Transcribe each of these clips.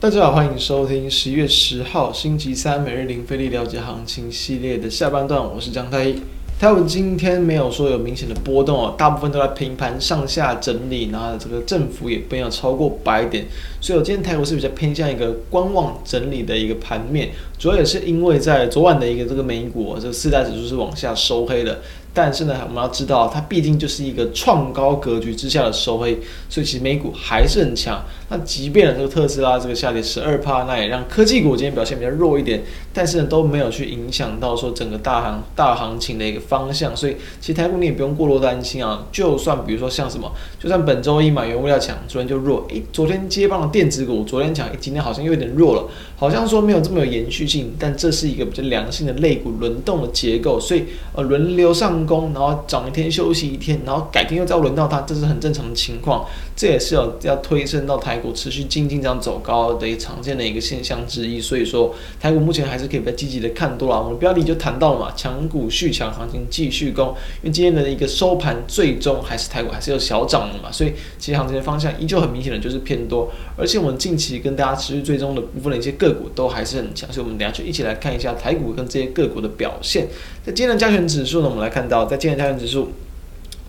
大家好，欢迎收听十一月十号星期三每日零费力了解行情系列的下半段，我是江太一。台股今天没有说有明显的波动哦，大部分都在平盘上下整理，然后这个振幅也没有超过百点，所以我今天台股是比较偏向一个观望整理的一个盘面，主要也是因为在昨晚的一个这个美股，这个四大指数是往下收黑的。但是呢，我们要知道，它毕竟就是一个创高格局之下的收黑，所以其实美股还是很强。那即便呢，这个特斯拉这个下跌十二趴，那也让科技股今天表现比较弱一点，但是呢，都没有去影响到说整个大行大行情的一个方向。所以其实台股你也不用过多担心啊。就算比如说像什么，就算本周一嘛，原物料强，昨天就弱，诶，昨天接棒的电子股昨天强，今天好像又有点弱了，好像说没有这么有延续性。但这是一个比较良性的类股轮动的结构，所以呃，轮流上。攻，然后涨一天休息一天，然后改天又再轮到它，这是很正常的情况。这也是要要推升到台股持续进进这样走高的一个常见的一个现象之一。所以说，台股目前还是可以比较积极的看多了。我们标题就谈到了嘛，强股续强，行情继续攻。因为今天的一个收盘最终还是台股还是有小涨的嘛，所以其实行情的方向依旧很明显的就是偏多。而且我们近期跟大家持续追踪的部分的一些个股都还是很强，所以我们等下就一起来看一下台股跟这些个股的表现。今天的加权指数呢，我们来看到，在今天的加权指数，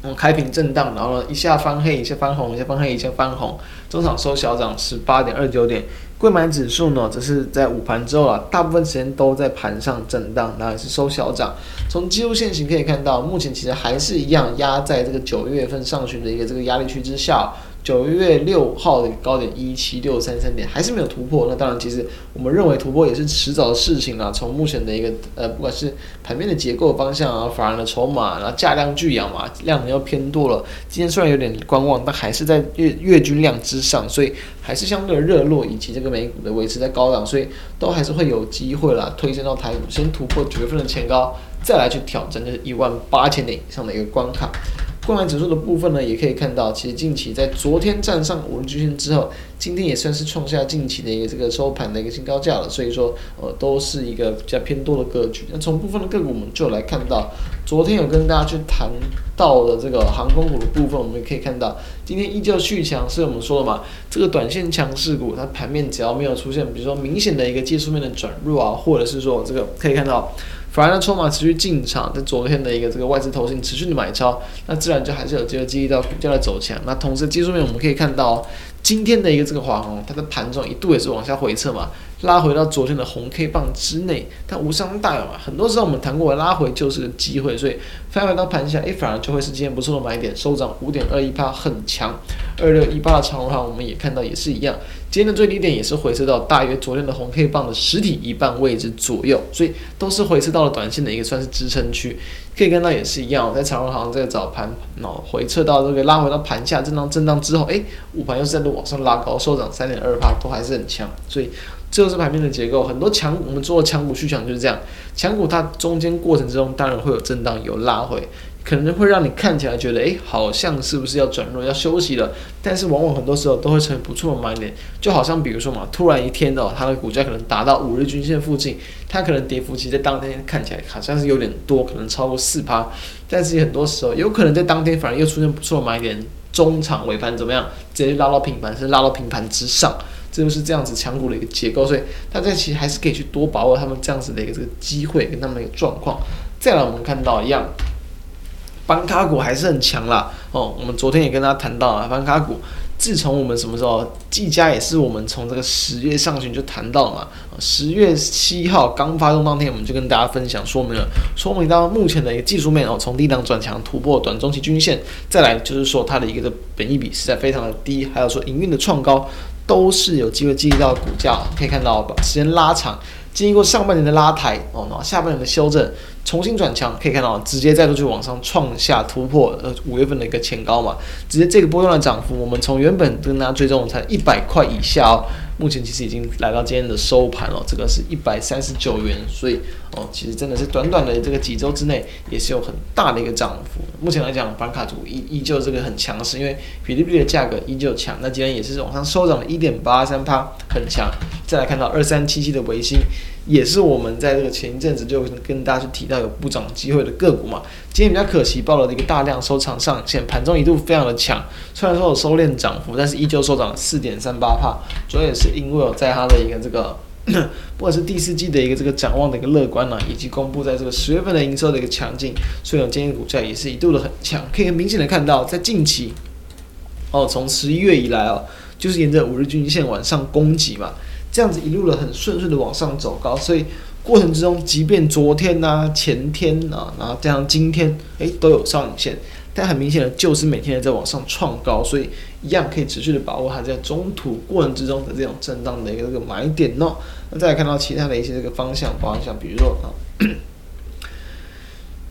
嗯，开平震荡，然后呢，一下翻黑，一下翻红，一下翻黑，一下翻红，中场收小涨十八点二九点。柜买指数呢，则是在午盘之后啊，大部分时间都在盘上震荡，然后也是收小涨。从技术线型可以看到，目前其实还是一样压在这个九月份上旬的一个这个压力区之下。九月六号的高点一七六三三点还是没有突破，那当然，其实我们认为突破也是迟早的事情啦。从目前的一个呃，不管是盘面的结构方向啊，法人的筹码，然后价量俱扬嘛，量能又偏多了。今天虽然有点观望，但还是在月月均量之上，所以还是相对的热络，以及这个美股的维持在高档，所以都还是会有机会啦，推升到台股先突破九月份的前高，再来去挑战就是一万八千点以上的一个关卡。购买指数的部分呢，也可以看到，其实近期在昨天站上五日均线之后，今天也算是创下近期的一个这个收盘的一个新高价了。所以说，呃，都是一个比较偏多的格局。那从部分的个股，我们就来看到，昨天有跟大家去谈到的这个航空股的部分，我们也可以看到，今天依旧续强。是我们说的嘛，这个短线强势股，它盘面只要没有出现，比如说明显的一个技术面的转弱啊，或者是说这个可以看到。反而呢，筹码持续进场，在昨天的一个这个外资投信持续的买超，那自然就还是有机会激励到股价的走强。那同时技术面我们可以看到，今天的一个这个华航，它的盘中一度也是往下回撤嘛。拉回到昨天的红 K 棒之内，但无伤大雅嘛。很多时候我们谈过，拉回就是个机会，所以翻回到盘下，诶，反而就会是今天不错的买点，收涨五点二一八，很强。二六一八的长的话，我们也看到也是一样，今天的最低点也是回撤到大约昨天的红 K 棒的实体一半位置左右，所以都是回撤到了短线的一个算是支撑区。可以看到也是一样，在长荣行这个早盘，然后回撤到这个拉回到盘下震荡震荡之后，诶，午盘又再度往上拉高，收涨三点二八，都还是很强，所以。这就是盘面的结构，很多强，我们做的强股续强就是这样。强股它中间过程之中，当然会有震荡，有拉回，可能会让你看起来觉得，诶，好像是不是要转弱，要休息了？但是往往很多时候都会成为不错的买点。就好像比如说嘛，突然一天哦，它的股价可能达到五日均线附近，它可能跌幅其实在当天看起来好像是有点多，可能超过四趴。但是很多时候有可能在当天反而又出现不错的买点，中场尾盘怎么样，直接拉到平盘，甚至拉到平盘之上。这就是这样子强股的一个结构，所以大家其实还是可以去多把握他们这样子的一个这个机会跟他们的一个状况。再来，我们看到一样，板卡股还是很强啦。哦。我们昨天也跟大家谈到啊，板卡股自从我们什么时候，技嘉也是我们从这个十月上旬就谈到了嘛。十月七号刚发动当天，我们就跟大家分享说明了，说明到目前的一个技术面哦，从低档转强突破短中期均线，再来就是说它的一个的本益比实在非常的低，还有说营运的创高。都是有机会激励到股价，可以看到把时间拉长，经过上半年的拉抬哦，然后下半年的修正，重新转强，可以看到直接再度去往上创下突破呃五月份的一个前高嘛，直接这个波段的涨幅，我们从原本跟大家追踪才一百块以下哦，目前其实已经来到今天的收盘了，这个是一百三十九元，所以哦，其实真的是短短的这个几周之内，也是有很大的一个涨幅。目前来讲，板卡组依依旧这个很强势，因为比特币的价格依旧强。那今天也是往上收涨了一点八三趴，很强。再来看到二三七七的维星，也是我们在这个前一阵子就跟大家去提到有补涨机会的个股嘛。今天比较可惜，报了一个大量收长上线，盘中一度非常的强，虽然说有收敛涨幅，但是依旧收涨了四点三八帕。主要也是因为有在它的一个这个。不管是第四季的一个这个展望的一个乐观呢、以及公布在这个十月份的营收的一个强劲，所以呢，今天股价也是一度的很强，可以很明显的看到，在近期，哦，从十一月以来哦，就是沿着五日均线往上攻击嘛，这样子一路的很顺顺的往上走高，所以过程之中，即便昨天呐、前天啊，然后加上今天，诶，都有上影线。但很明显的，就是每天在往上创高，所以一样可以持续的把握它在中途过程之中的这种震荡的一个这个买点哦。那再来看到其他的一些这个方向方向，比如说啊。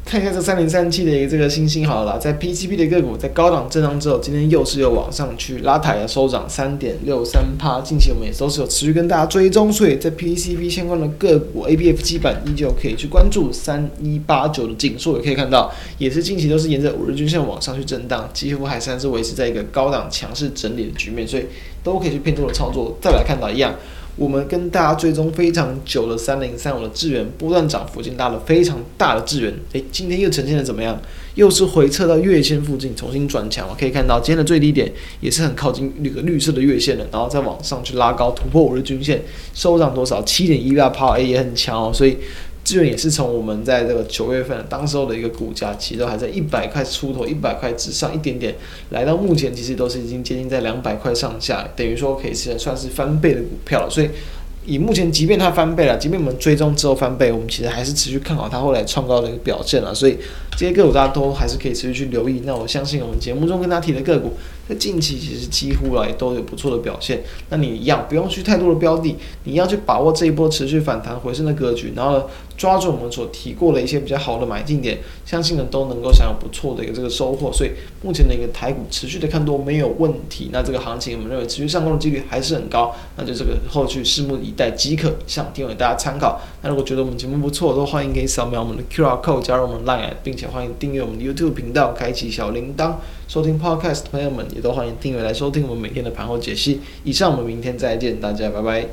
看一下这三零三七的一个这个星星好了，在 PCB 的个股在高档震荡之后，今天又是有往上去拉抬的收涨三点六三趴。近期我们也都是有持续跟大家追踪，所以在 PCB 相关的个股 ABF 基板依旧可以去关注三一八九的景硕，也可以看到，也是近期都是沿着五日均线往上去震荡，几乎还算是维持在一个高档强势整理的局面，所以都可以去偏多的操作。再来看到一样。我们跟大家追踪非常久的三零三五的资源波段涨幅已经拉了非常大的资源，诶，今天又呈现的怎么样？又是回撤到月线附近重新转强，可以看到今天的最低点也是很靠近那个绿色的月线的，然后再往上去拉高突破五日均线，收涨多少？七点一八趴，诶，也很强哦，所以。资源也是从我们在这个九月份当时候的一个股价，其实都还在一百块出头，一百块之上一点点，来到目前其实都是已经接近在两百块上下，等于说可以是算是翻倍的股票了，所以。以目前，即便它翻倍了，即便我们追踪之后翻倍，我们其实还是持续看好它后来创高的一个表现了。所以这些个股大家都还是可以持续去留意。那我相信我们节目中跟大家提的个股，在近期其实几乎啊也都有不错的表现。那你一样不用去太多的标的，你要去把握这一波持续反弹回升的格局，然后抓住我们所提过的一些比较好的买进点，相信呢都能够享有不错的一个这个收获。所以目前的一个台股持续的看多没有问题。那这个行情我们认为持续上攻的几率还是很高。那就这个后续拭目以待即可。以上提供给大家参考。那如果觉得我们节目不错，都欢迎可以扫描我们的 QR code 加入我们 Line，并且欢迎订阅我们的 YouTube 频道，开启小铃铛。收听 Podcast 的朋友们也都欢迎订阅来收听我们每天的盘后解析。以上，我们明天再见，大家拜拜。